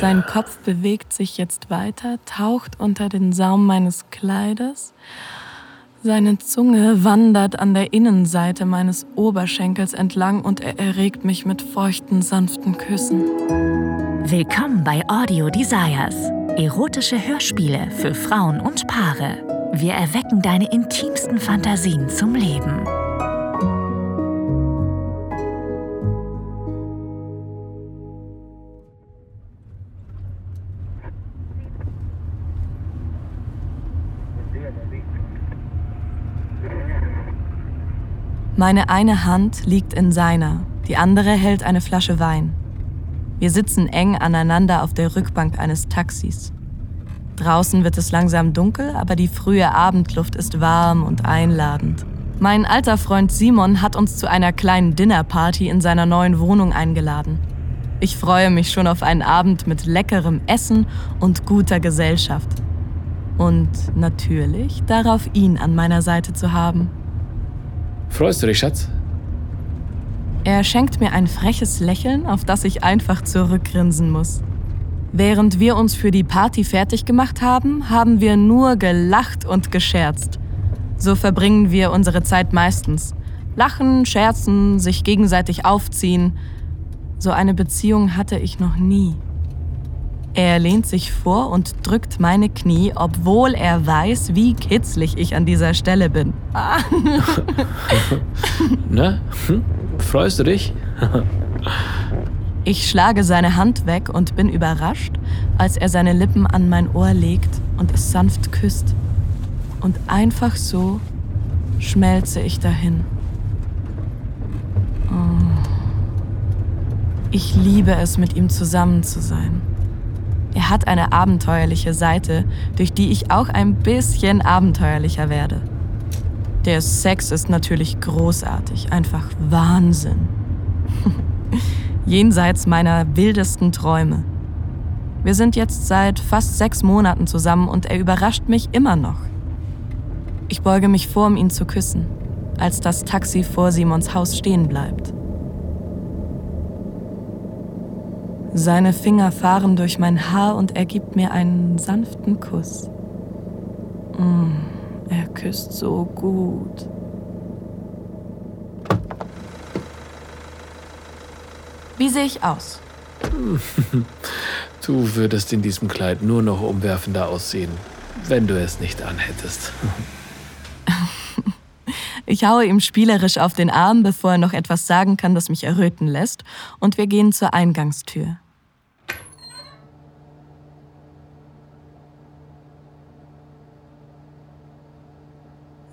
Sein Kopf bewegt sich jetzt weiter, taucht unter den Saum meines Kleides. Seine Zunge wandert an der Innenseite meines Oberschenkels entlang und er erregt mich mit feuchten, sanften Küssen. Willkommen bei Audio Desires. Erotische Hörspiele für Frauen und Paare. Wir erwecken deine intimsten Fantasien zum Leben. Meine eine Hand liegt in seiner, die andere hält eine Flasche Wein. Wir sitzen eng aneinander auf der Rückbank eines Taxis. Draußen wird es langsam dunkel, aber die frühe Abendluft ist warm und einladend. Mein alter Freund Simon hat uns zu einer kleinen Dinnerparty in seiner neuen Wohnung eingeladen. Ich freue mich schon auf einen Abend mit leckerem Essen und guter Gesellschaft. Und natürlich darauf, ihn an meiner Seite zu haben. Freust du dich, Schatz? Er schenkt mir ein freches Lächeln, auf das ich einfach zurückgrinsen muss. Während wir uns für die Party fertig gemacht haben, haben wir nur gelacht und gescherzt. So verbringen wir unsere Zeit meistens. Lachen, scherzen, sich gegenseitig aufziehen. So eine Beziehung hatte ich noch nie. Er lehnt sich vor und drückt meine Knie, obwohl er weiß, wie kitzlig ich an dieser Stelle bin. Na, hm? freust du dich? ich schlage seine Hand weg und bin überrascht, als er seine Lippen an mein Ohr legt und es sanft küsst. Und einfach so schmelze ich dahin. Oh. Ich liebe es, mit ihm zusammen zu sein. Er hat eine abenteuerliche Seite, durch die ich auch ein bisschen abenteuerlicher werde. Der Sex ist natürlich großartig, einfach Wahnsinn. Jenseits meiner wildesten Träume. Wir sind jetzt seit fast sechs Monaten zusammen und er überrascht mich immer noch. Ich beuge mich vor, um ihn zu küssen, als das Taxi vor Simons Haus stehen bleibt. Seine Finger fahren durch mein Haar und er gibt mir einen sanften Kuss. Mm, er küsst so gut. Wie sehe ich aus? Du würdest in diesem Kleid nur noch umwerfender aussehen, wenn du es nicht anhättest. Ich haue ihm spielerisch auf den Arm, bevor er noch etwas sagen kann, das mich erröten lässt, und wir gehen zur Eingangstür.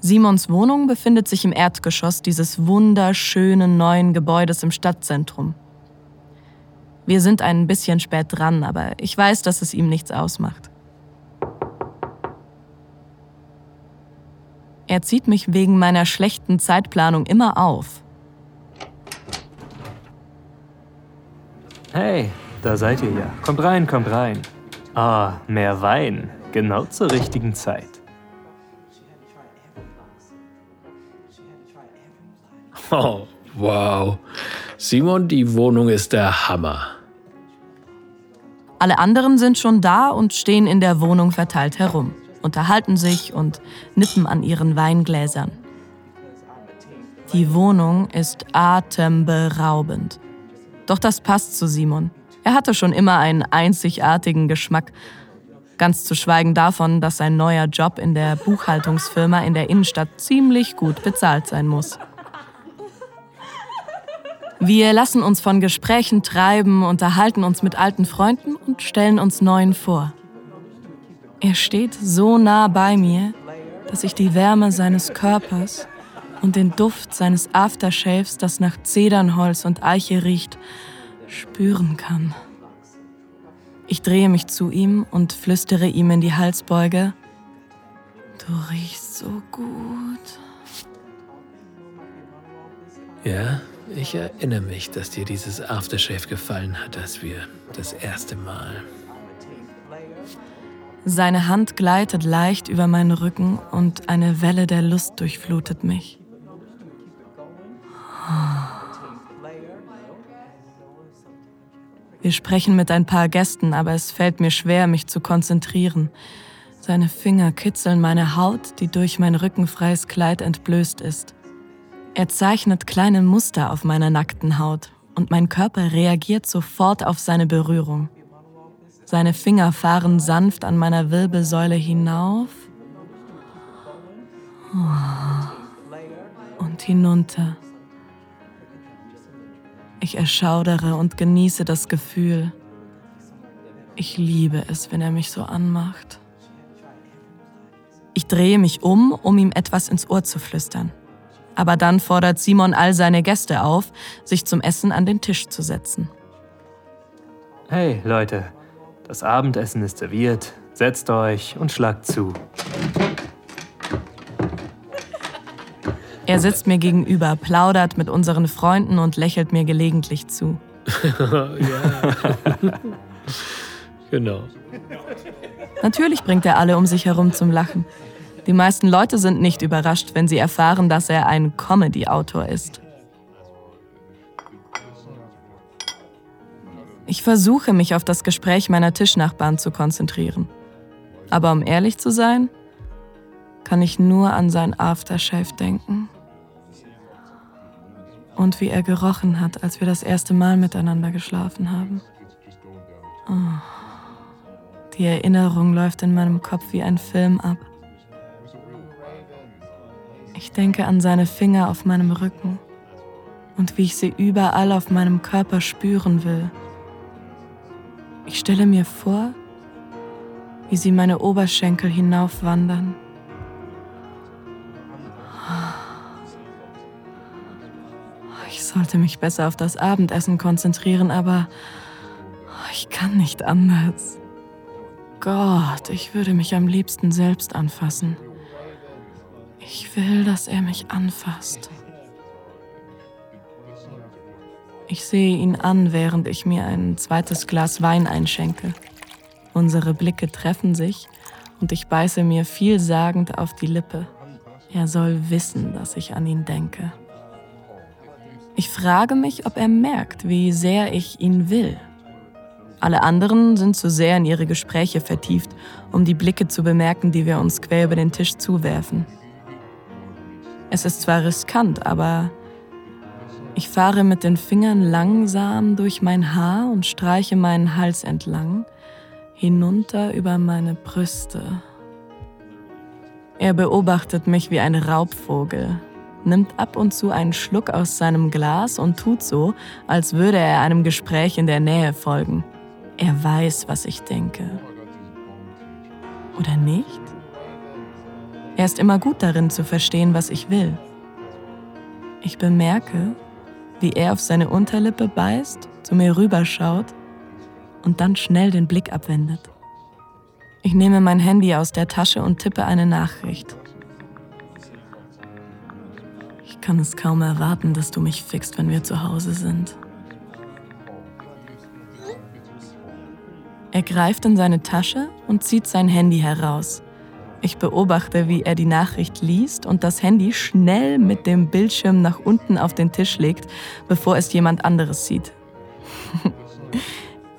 Simons Wohnung befindet sich im Erdgeschoss dieses wunderschönen neuen Gebäudes im Stadtzentrum. Wir sind ein bisschen spät dran, aber ich weiß, dass es ihm nichts ausmacht. Er zieht mich wegen meiner schlechten Zeitplanung immer auf. Hey, da seid ihr ja. Kommt rein, kommt rein. Ah, mehr Wein. Genau zur richtigen Zeit. Oh, wow. Simon, die Wohnung ist der Hammer. Alle anderen sind schon da und stehen in der Wohnung verteilt herum, unterhalten sich und nippen an ihren Weingläsern. Die Wohnung ist atemberaubend. Doch das passt zu Simon. Er hatte schon immer einen einzigartigen Geschmack. Ganz zu schweigen davon, dass sein neuer Job in der Buchhaltungsfirma in der Innenstadt ziemlich gut bezahlt sein muss. Wir lassen uns von Gesprächen treiben, unterhalten uns mit alten Freunden und stellen uns neuen vor. Er steht so nah bei mir, dass ich die Wärme seines Körpers und den Duft seines Aftershaves, das nach Zedernholz und Eiche riecht, spüren kann. Ich drehe mich zu ihm und flüstere ihm in die Halsbeuge. Du riechst so gut. Ja? Ich erinnere mich, dass dir dieses Aftershave gefallen hat, als wir das erste Mal. Seine Hand gleitet leicht über meinen Rücken und eine Welle der Lust durchflutet mich. Wir sprechen mit ein paar Gästen, aber es fällt mir schwer, mich zu konzentrieren. Seine Finger kitzeln meine Haut, die durch mein rückenfreies Kleid entblößt ist. Er zeichnet kleine Muster auf meiner nackten Haut und mein Körper reagiert sofort auf seine Berührung. Seine Finger fahren sanft an meiner Wirbelsäule hinauf und hinunter. Ich erschaudere und genieße das Gefühl. Ich liebe es, wenn er mich so anmacht. Ich drehe mich um, um ihm etwas ins Ohr zu flüstern. Aber dann fordert Simon all seine Gäste auf, sich zum Essen an den Tisch zu setzen. Hey Leute, das Abendessen ist serviert. Setzt euch und schlagt zu. Er sitzt mir gegenüber, plaudert mit unseren Freunden und lächelt mir gelegentlich zu. ja. genau. Natürlich bringt er alle um sich herum zum Lachen. Die meisten Leute sind nicht überrascht, wenn sie erfahren, dass er ein Comedy-Autor ist. Ich versuche mich auf das Gespräch meiner Tischnachbarn zu konzentrieren. Aber um ehrlich zu sein, kann ich nur an sein Aftershave denken. Und wie er gerochen hat, als wir das erste Mal miteinander geschlafen haben. Oh. Die Erinnerung läuft in meinem Kopf wie ein Film ab. Ich denke an seine Finger auf meinem Rücken und wie ich sie überall auf meinem Körper spüren will. Ich stelle mir vor, wie sie meine Oberschenkel hinaufwandern. Ich sollte mich besser auf das Abendessen konzentrieren, aber ich kann nicht anders. Gott, ich würde mich am liebsten selbst anfassen. Ich will, dass er mich anfasst. Ich sehe ihn an, während ich mir ein zweites Glas Wein einschenke. Unsere Blicke treffen sich und ich beiße mir vielsagend auf die Lippe. Er soll wissen, dass ich an ihn denke. Ich frage mich, ob er merkt, wie sehr ich ihn will. Alle anderen sind zu sehr in ihre Gespräche vertieft, um die Blicke zu bemerken, die wir uns quer über den Tisch zuwerfen. Es ist zwar riskant, aber ich fahre mit den Fingern langsam durch mein Haar und streiche meinen Hals entlang, hinunter über meine Brüste. Er beobachtet mich wie ein Raubvogel, nimmt ab und zu einen Schluck aus seinem Glas und tut so, als würde er einem Gespräch in der Nähe folgen. Er weiß, was ich denke. Oder nicht? Er ist immer gut darin zu verstehen, was ich will. Ich bemerke, wie er auf seine Unterlippe beißt, zu mir rüberschaut und dann schnell den Blick abwendet. Ich nehme mein Handy aus der Tasche und tippe eine Nachricht. Ich kann es kaum erwarten, dass du mich fixt, wenn wir zu Hause sind. Er greift in seine Tasche und zieht sein Handy heraus. Ich beobachte, wie er die Nachricht liest und das Handy schnell mit dem Bildschirm nach unten auf den Tisch legt, bevor es jemand anderes sieht.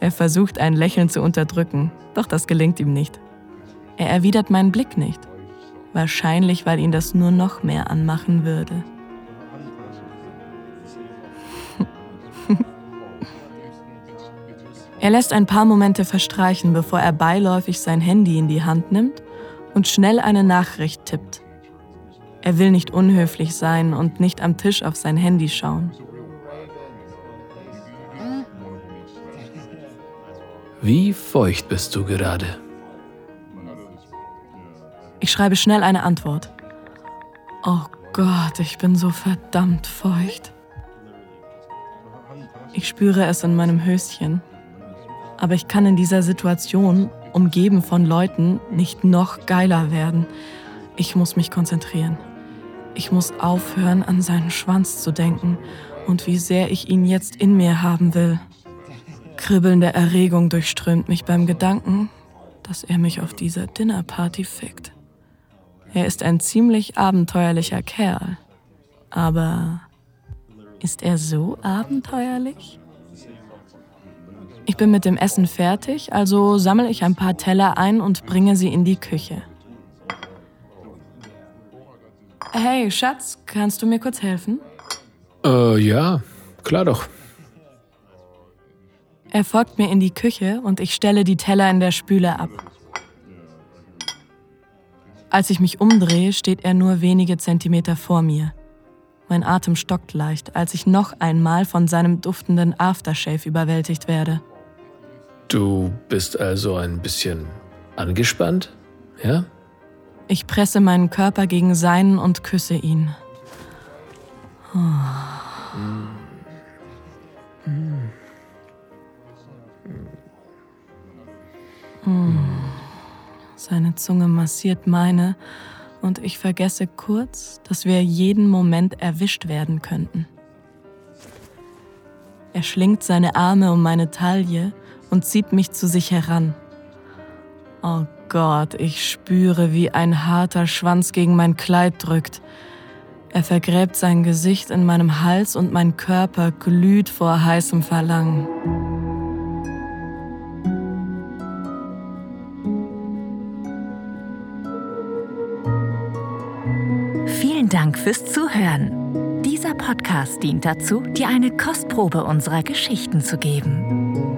er versucht ein Lächeln zu unterdrücken, doch das gelingt ihm nicht. Er erwidert meinen Blick nicht. Wahrscheinlich, weil ihn das nur noch mehr anmachen würde. er lässt ein paar Momente verstreichen, bevor er beiläufig sein Handy in die Hand nimmt und schnell eine Nachricht tippt. Er will nicht unhöflich sein und nicht am Tisch auf sein Handy schauen. Wie feucht bist du gerade? Ich schreibe schnell eine Antwort. Oh Gott, ich bin so verdammt feucht. Ich spüre es in meinem Höschen. Aber ich kann in dieser Situation umgeben von Leuten, nicht noch geiler werden. Ich muss mich konzentrieren. Ich muss aufhören, an seinen Schwanz zu denken und wie sehr ich ihn jetzt in mir haben will. Kribbelnde Erregung durchströmt mich beim Gedanken, dass er mich auf dieser Dinnerparty fickt. Er ist ein ziemlich abenteuerlicher Kerl. Aber ist er so abenteuerlich? Ich bin mit dem Essen fertig, also sammle ich ein paar Teller ein und bringe sie in die Küche. Hey, Schatz, kannst du mir kurz helfen? Äh, ja, klar doch. Er folgt mir in die Küche und ich stelle die Teller in der Spüle ab. Als ich mich umdrehe, steht er nur wenige Zentimeter vor mir. Mein Atem stockt leicht, als ich noch einmal von seinem duftenden Aftershave überwältigt werde. Du bist also ein bisschen angespannt, ja? Ich presse meinen Körper gegen seinen und küsse ihn. Oh. Mm. Seine Zunge massiert meine und ich vergesse kurz, dass wir jeden Moment erwischt werden könnten. Er schlingt seine Arme um meine Taille und zieht mich zu sich heran. Oh Gott, ich spüre, wie ein harter Schwanz gegen mein Kleid drückt. Er vergräbt sein Gesicht in meinem Hals und mein Körper glüht vor heißem Verlangen. Vielen Dank fürs Zuhören. Dieser Podcast dient dazu, dir eine Kostprobe unserer Geschichten zu geben.